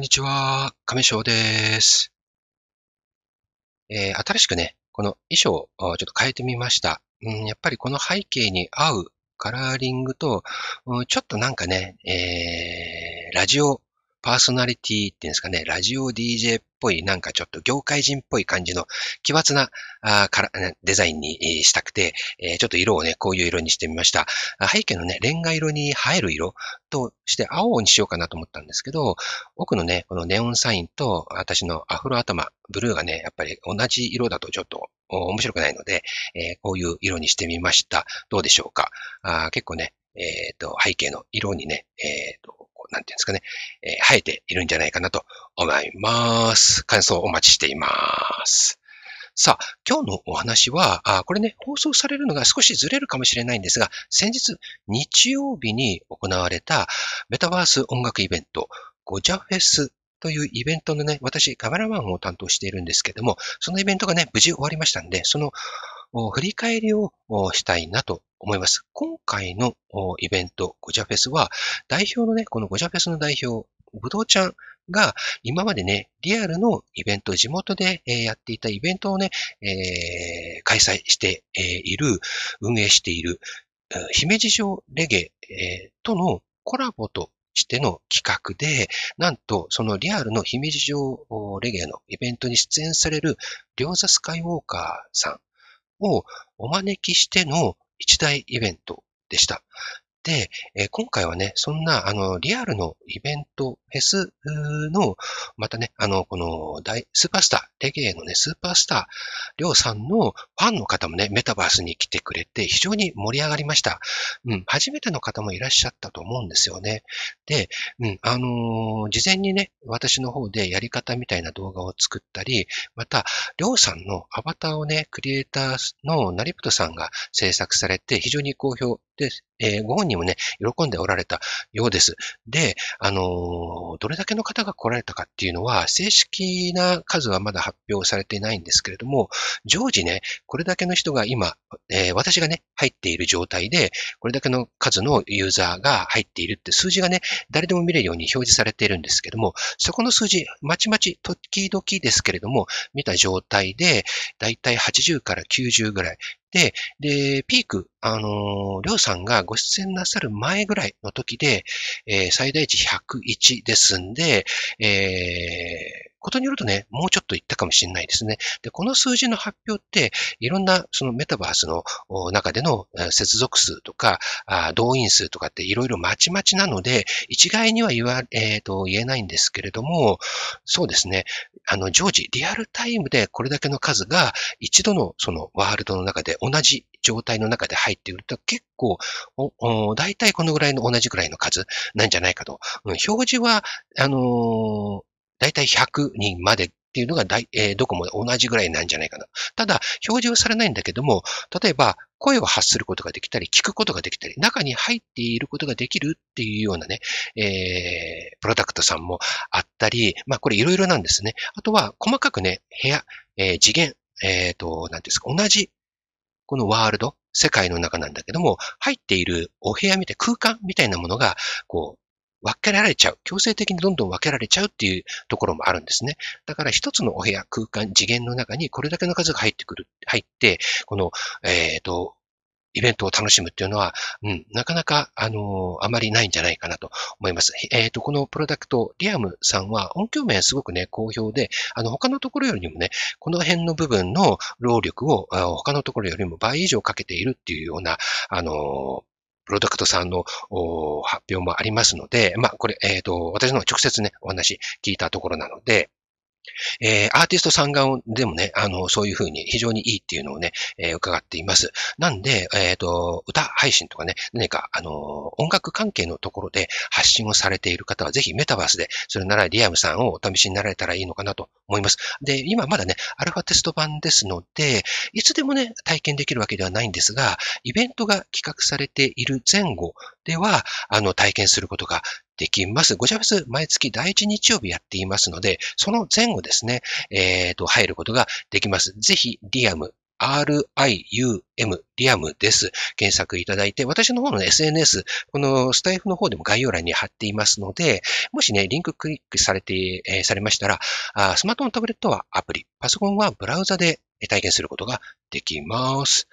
こんにちは、亀翔です。えー、新しくね、この衣装をちょっと変えてみました。うん、やっぱりこの背景に合うカラーリングと、うん、ちょっとなんかね、えー、ラジオパーソナリティっていうんですかね、ラジオ DJ っぽい、なんかちょっと業界人っぽい感じの奇抜なあからデザインにしたくて、えー、ちょっと色をね、こういう色にしてみました。背景のね、レンガ色に映える色として青にしようかなと思ったんですけど、奥のね、このネオンサインと私のアフロ頭、ブルーがね、やっぱり同じ色だとちょっと面白くないので、えー、こういう色にしてみました。どうでしょうか？あ結構ね、えっ、ー、と、背景の色にね、えっ、と、なんていうんですかね、えー、生えているんじゃないかなと思います。感想をお待ちしています。さあ、今日のお話は、あこれね、放送されるのが少しずれるかもしれないんですが、先日、日曜日に行われたメタバース音楽イベント、ゴジャフェスというイベントのね、私、カメラマンを担当しているんですけども、そのイベントがね、無事終わりましたんで、その振り返りをしたいなと思います。今回のイベント、ゴジャフェスは、代表のね、このゴジャフェスの代表、ぶどうちゃんが今までね、リアルのイベント、地元でやっていたイベントをね、えー、開催している、運営している、姫路城レゲエとのコラボとしての企画で、なんとそのリアルの姫路城レゲエのイベントに出演される、りょうざスカイウォーカーさんをお招きしての一大イベントでした。で、え、今回はね、そんな、あの、リアルのイベント、フェスの、またね、あの、この大、スーパースター、レゲエのね、スーパースター、りょうさんのファンの方もね、メタバースに来てくれて、非常に盛り上がりました。うん、初めての方もいらっしゃったと思うんですよね。で、うん、あのー、事前にね、私の方でやり方みたいな動画を作ったり、また、りょうさんのアバターをね、クリエイターのナリプトさんが制作されて、非常に好評で、えー、ご本人もね、喜んでおられたようです。で、あのー、どれだけの方が来られたかっていうのは、正式な数はまだ発表されていないんですけれども、常時ね、これだけの人が今、えー、私がね、入っている状態で、これだけの数のユーザーが入っているって数字がね、誰でも見れるように表示されているんですけども、そこの数字、まちまち、時々ですけれども、見た状態で、だいたい80から90ぐらい。で、で、ピーク、あの、りょうさんがご出演なさる前ぐらいの時で、えー、最大値101ですんで、えー、ことによるとね、もうちょっと言ったかもしれないですね。で、この数字の発表って、いろんなそのメタバースの中での接続数とか、動員数とかっていろいろまちまちなので、一概には言わ、えー、と言えないんですけれども、そうですね、あの、常時、リアルタイムでこれだけの数が一度のそのワールドの中で同じ状態の中で入っていると結構、大体このぐらいの同じぐらいの数なんじゃないかと。うん、表示は、あのーだいたい100人までっていうのがだい、えー、どこも同じぐらいなんじゃないかな。ただ、表示はされないんだけども、例えば、声を発することができたり、聞くことができたり、中に入っていることができるっていうようなね、えー、プロダクトさんもあったり、まあこれいろいろなんですね。あとは、細かくね、部屋、えー、次元、えっ、ー、と、なんですか、同じ、このワールド、世界の中なんだけども、入っているお部屋みたい、空間みたいなものが、こう、分けられちゃう。強制的にどんどん分けられちゃうっていうところもあるんですね。だから一つのお部屋、空間、次元の中にこれだけの数が入ってくる、入って、この、えっ、ー、と、イベントを楽しむっていうのは、うん、なかなか、あのー、あまりないんじゃないかなと思います。えっ、ー、と、このプロダクト、リアムさんは音響面すごくね、好評で、あの、他のところよりもね、この辺の部分の労力を他のところよりも倍以上かけているっていうような、あのープロダクトさんの発表もありますので、まあ、これ、えっ、ー、と、私の直接ね、お話聞いたところなので、えー、アーティストさん側でもね、あの、そういうふうに非常にいいっていうのをね、えー、伺っています。なんで、えっ、ー、と、歌配信とかね、何か、あの、音楽関係のところで発信をされている方は、ぜひメタバースで、それならリアムさんをお試しになられたらいいのかなと思います。で、今まだね、アルファテスト版ですので、いつでもね、体験できるわけではないんですが、イベントが企画されている前後では、あの、体験することができます。ゴジャフェス毎月第1日曜日やっていますので、その前後ですね、えっ、ー、と、入ることができます。ぜひ、リアム R-I-U-M、リアムです。検索いただいて、私の方の SNS、このスタイフの方でも概要欄に貼っていますので、もしね、リンククリックされて、えー、されましたらあ、スマートフォンタブレットはアプリ、パソコンはブラウザで体験することができます。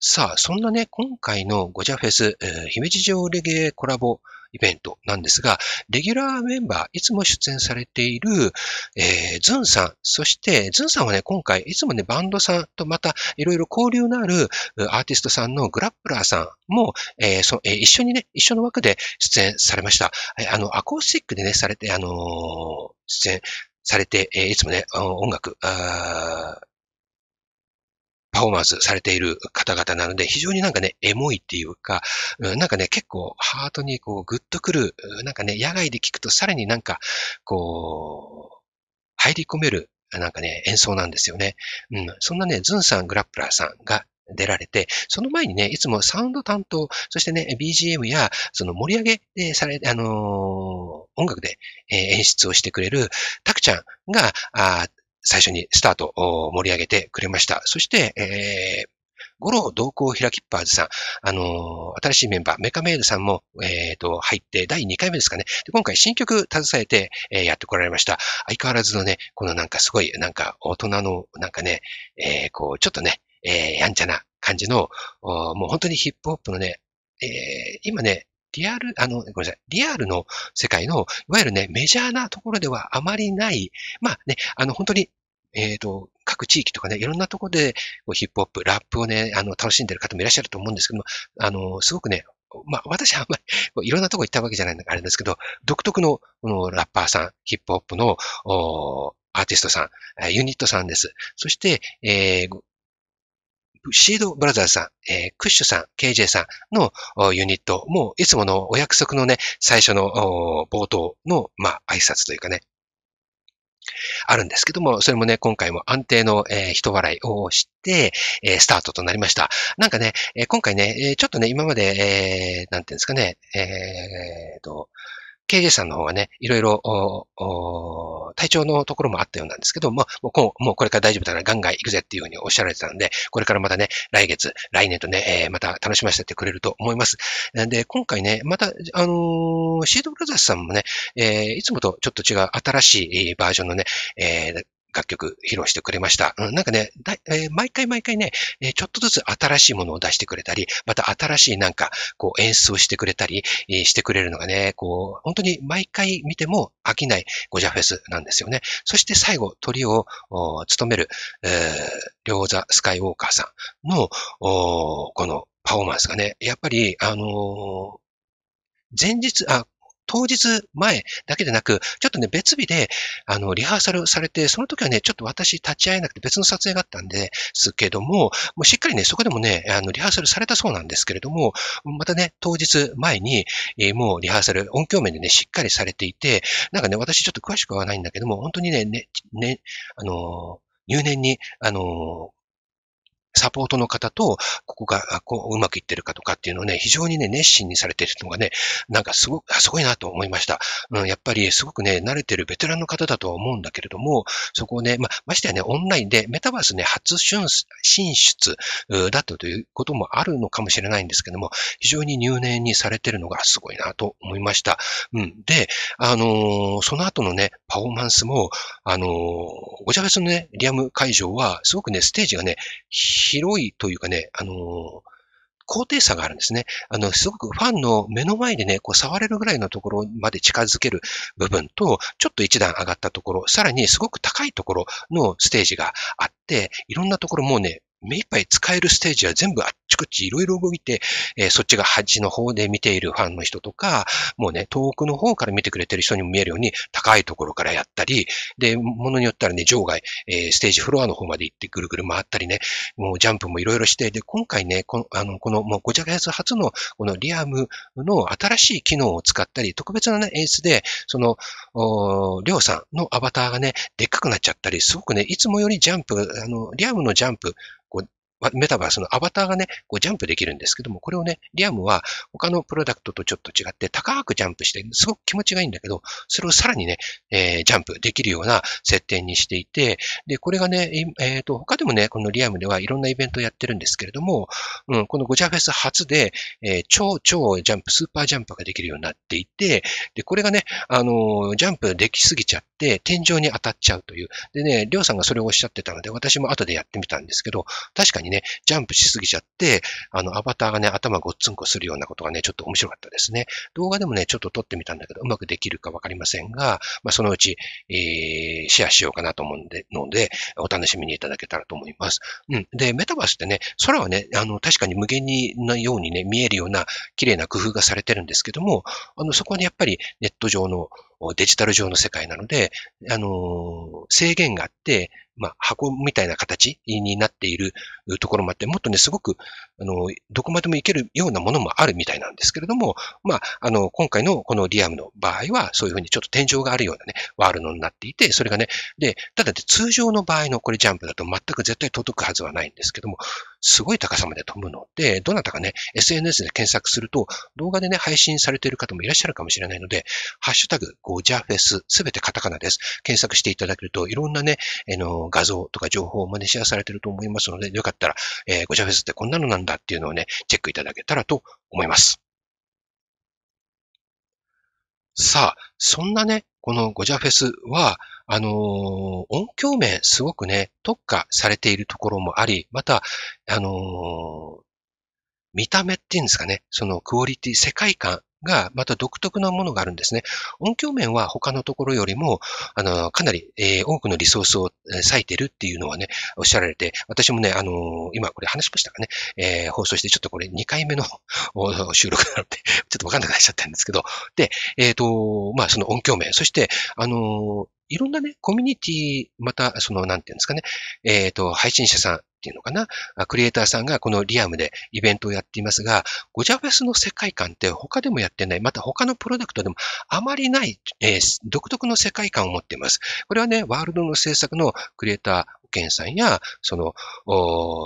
さあ、そんなね、今回のゴジャフェス、えー、姫路城レゲエコラボイベントなんですが、レギュラーメンバー、いつも出演されている、えー、ズンさん、そして、ズンさんはね、今回、いつもね、バンドさんとまた、いろいろ交流のあるアーティストさんのグラップラーさんも、えーそえー、一緒にね、一緒の枠で出演されました。えー、あの、アコースティックでね、されて、あのー、出演されて、えー、いつもね、音楽、あパフォーマンスされている方々なので、非常になんかね、エモいっていうか、なんかね、結構ハートにこうグッとくる、なんかね、野外で聞くとさらになんか、こう、入り込める、なんかね、演奏なんですよね。うん。そんなね、ズンさん、グラップラーさんが出られて、その前にね、いつもサウンド担当、そしてね、BGM や、その盛り上げでされ、あのー、音楽で、演出をしてくれる、タクちゃんが、あ最初にスタートを盛り上げてくれました。そして、えー五郎同行ひらきっぱーずさん、あのー、新しいメンバー、メカメイドさんも、えっ、ー、と、入って第2回目ですかね。で今回新曲携えて、えー、やってこられました。相変わらずのね、このなんかすごい、なんか大人の、なんかね、えー、こう、ちょっとね、えー、やんちゃな感じの、もう本当にヒップホップのね、えー、今ね、リアル、あの、ごめんなさい、リアルの世界の、いわゆるね、メジャーなところではあまりない、まあね、あの、本当に、えっ、ー、と、各地域とかね、いろんなところでヒップホップ、ラップをね、あの、楽しんでる方もいらっしゃると思うんですけども、あの、すごくね、まあ、私はあんまり、いろんなとこ行ったわけじゃないのがあれですけど、独特の、このラッパーさん、ヒップホップの、アーティストさん、ユニットさんです。そして、えー、シードブラザーズさん、えー、クッシュさん、KJ さんのユニットも、いつものお約束のね、最初の冒頭の、まあ、挨拶というかね、あるんですけども、それもね、今回も安定の、えー、人笑いをして、えー、スタートとなりました。なんかね、えー、今回ね、え、ちょっとね、今まで、えー、なんていうんですかね、えー、と、KJ さんの方がね、いろいろ、体調のところもあったようなんですけど、もう、もうこれから大丈夫だな、ガンガン行くぜっていうふうにおっしゃられてたんで、これからまたね、来月、来年とね、えー、また楽しませてくれると思います。なんで、今回ね、また、あのー、シードブラザーズさんもね、えー、いつもとちょっと違う新しいバージョンのね、えー、楽曲披露してくれました。うん、なんかね、えー、毎回毎回ね、え、ちょっとずつ新しいものを出してくれたり、また新しいなんか、こう演出をしてくれたり、え、してくれるのがね、こう、本当に毎回見ても飽きないゴジャフェスなんですよね。そして最後、鳥を務める、えー、両座スカイウォーカーさんの、このパフォーマンスがね、やっぱり、あのー前日、あ、当日前だけでなく、ちょっとね、別日で、あの、リハーサルされて、その時はね、ちょっと私立ち会えなくて別の撮影があったんですけども、もうしっかりね、そこでもね、あの、リハーサルされたそうなんですけれども、またね、当日前に、えー、もうリハーサル、音響面でね、しっかりされていて、なんかね、私ちょっと詳しくはないんだけども、本当にね、ね、ね、あの入念に、あのサポートの方と、ここがこううまくいってるかとかっていうのをね、非常にね、熱心にされてるのがね、なんかすごく、すごいなと思いました。うん、やっぱりすごくね、慣れてるベテランの方だとは思うんだけれども、そこをね、まましてやね、オンラインでメタバースね、初進出だったということもあるのかもしれないんですけども、非常に入念にされてるのがすごいなと思いました。うん。で、あのー、その後のね、パフォーマンスも、あのー、ごちゃべスのね、リアム会場は、すごくね、ステージがね、広いというかね、あの高低差があるんですね。あの、すごくファンの目の前でね、こう触れるぐらいのところまで近づける部分と、ちょっと一段上がったところ、さらにすごく高いところのステージがあって、いろんなところもうね、目いっぱい使えるステージは全部あっちこちいろいろ動いて、えー、そっちが端の方で見ているファンの人とか、もうね、遠くの方から見てくれてる人にも見えるように、高いところからやったり、で、ものによったらね、場外、えー、ステージフロアの方まで行ってぐるぐる回ったりね、もうジャンプもいろいろして、で、今回ね、この、あの、この、もうごちゃがやつ初の、このリアムの新しい機能を使ったり、特別なね、演出で、その、おりょうさんのアバターがね、でっかくなっちゃったり、すごくね、いつもよりジャンプ、あの、リアムのジャンプ、こうメタバースのアバターがね、こうジャンプできるんですけども、これをね、リアムは他のプロダクトとちょっと違って高くジャンプして、すごく気持ちがいいんだけど、それをさらにね、えー、ジャンプできるような設定にしていて、で、これがね、えっ、ー、と、他でもね、このリアムではいろんなイベントをやってるんですけれども、うん、このゴジャフェス初で、えー、超超ジャンプ、スーパージャンプができるようになっていて、で、これがね、あのジャンプできすぎちゃって、天井に当たっちゃうという。でね、りょうさんがそれをおっしゃってたので、私も後でやってみたんですけど、確かにね、ジャンプしすぎちゃって、あの、アバターがね、頭ごっつんこするようなことがね、ちょっと面白かったですね。動画でもね、ちょっと撮ってみたんだけど、うまくできるかわかりませんが、まあ、そのうち、えー、シェアしようかなと思うんで、ので、お楽しみにいただけたらと思います。うん。で、メタバースってね、空はね、あの、確かに無限になようにね、見えるような綺麗な工夫がされてるんですけども、あの、そこにやっぱりネット上のデジタル上の世界なので、あの、制限があって、まあ、箱みたいな形になっているところもあって、もっとね、すごく、あの、どこまでもいけるようなものもあるみたいなんですけれども、まあ、あの、今回のこのリアムの場合は、そういうふうにちょっと天井があるようなね、ワールドになっていて、それがね、で、ただで通常の場合のこれジャンプだと全く絶対届くはずはないんですけども、すごい高さまで飛ぶので、どなたかね、SNS で検索すると、動画でね、配信されている方もいらっしゃるかもしれないので、ハッシュタグ、ゴジャフェス、すべてカタカナです。検索していただけると、いろんなね、あの、画像とか情報もね、シェアされていると思いますので、よかったら、えー、ゴジャフェスってこんなのなんだっていうのをね、チェックいただけたらと思います。さあ、そんなね、このゴジャフェスは、あのー、音響面すごくね、特化されているところもあり、また、あのー、見た目っていうんですかね、そのクオリティ、世界観がまた独特なものがあるんですね。音響面は他のところよりも、あの、かなり、えー、多くのリソースを割いてるっていうのはね、おっしゃられて、私もね、あの、今これ話しましたかね、えー、放送してちょっとこれ2回目の収録なので、ちょっとわかんなくなっちゃったんですけど、で、えっ、と、まあその音響面、そして、あの、いろんなね、コミュニティ、また、その、なんていうんですかね、えっ、と、配信者さんっていうのかな、クリエイターさんがこのリアムでイベントをやっていますが、ゴジャフェスの世界観って他でもやってない、また他のプロダクトでもあまりない、えー、独特の世界観を持っています。これはね、ワールドの制作のクリエイター、保険さんや、その、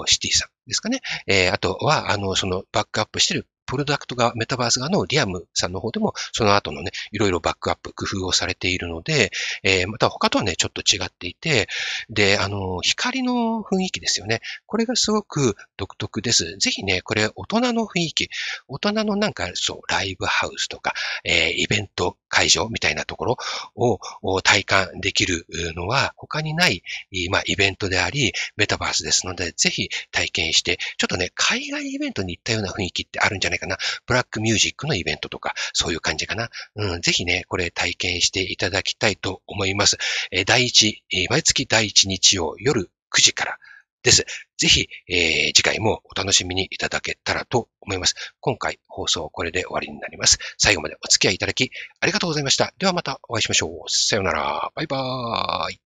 シティさんですかね。えー、あとは、あの、そのバックアップしてるプロダクトが、メタバース側のリアムさんの方でも、その後のね、いろいろバックアップ、工夫をされているので、えー、また他とはね、ちょっと違っていて、で、あの、光の雰囲気ですよね。これがすごく独特です。ぜひね、これ、大人の雰囲気、大人のなんか、そう、ライブハウスとか、えー、イベント会場みたいなところを体感できるのは、他にない、まあ、イベントであり、メタバースですので、ぜひ体験して、ちょっとね、海外イベントに行ったような雰囲気ってあるんじゃないないかな。ブラックミュージックのイベントとか、そういう感じかな。うん、ぜひね、これ体験していただきたいと思います。え第1、毎月第1日曜夜9時からです。ぜひ、えー、次回もお楽しみにいただけたらと思います。今回放送これで終わりになります。最後までお付き合いいただきありがとうございました。ではまたお会いしましょう。さようなら。バイバーイ。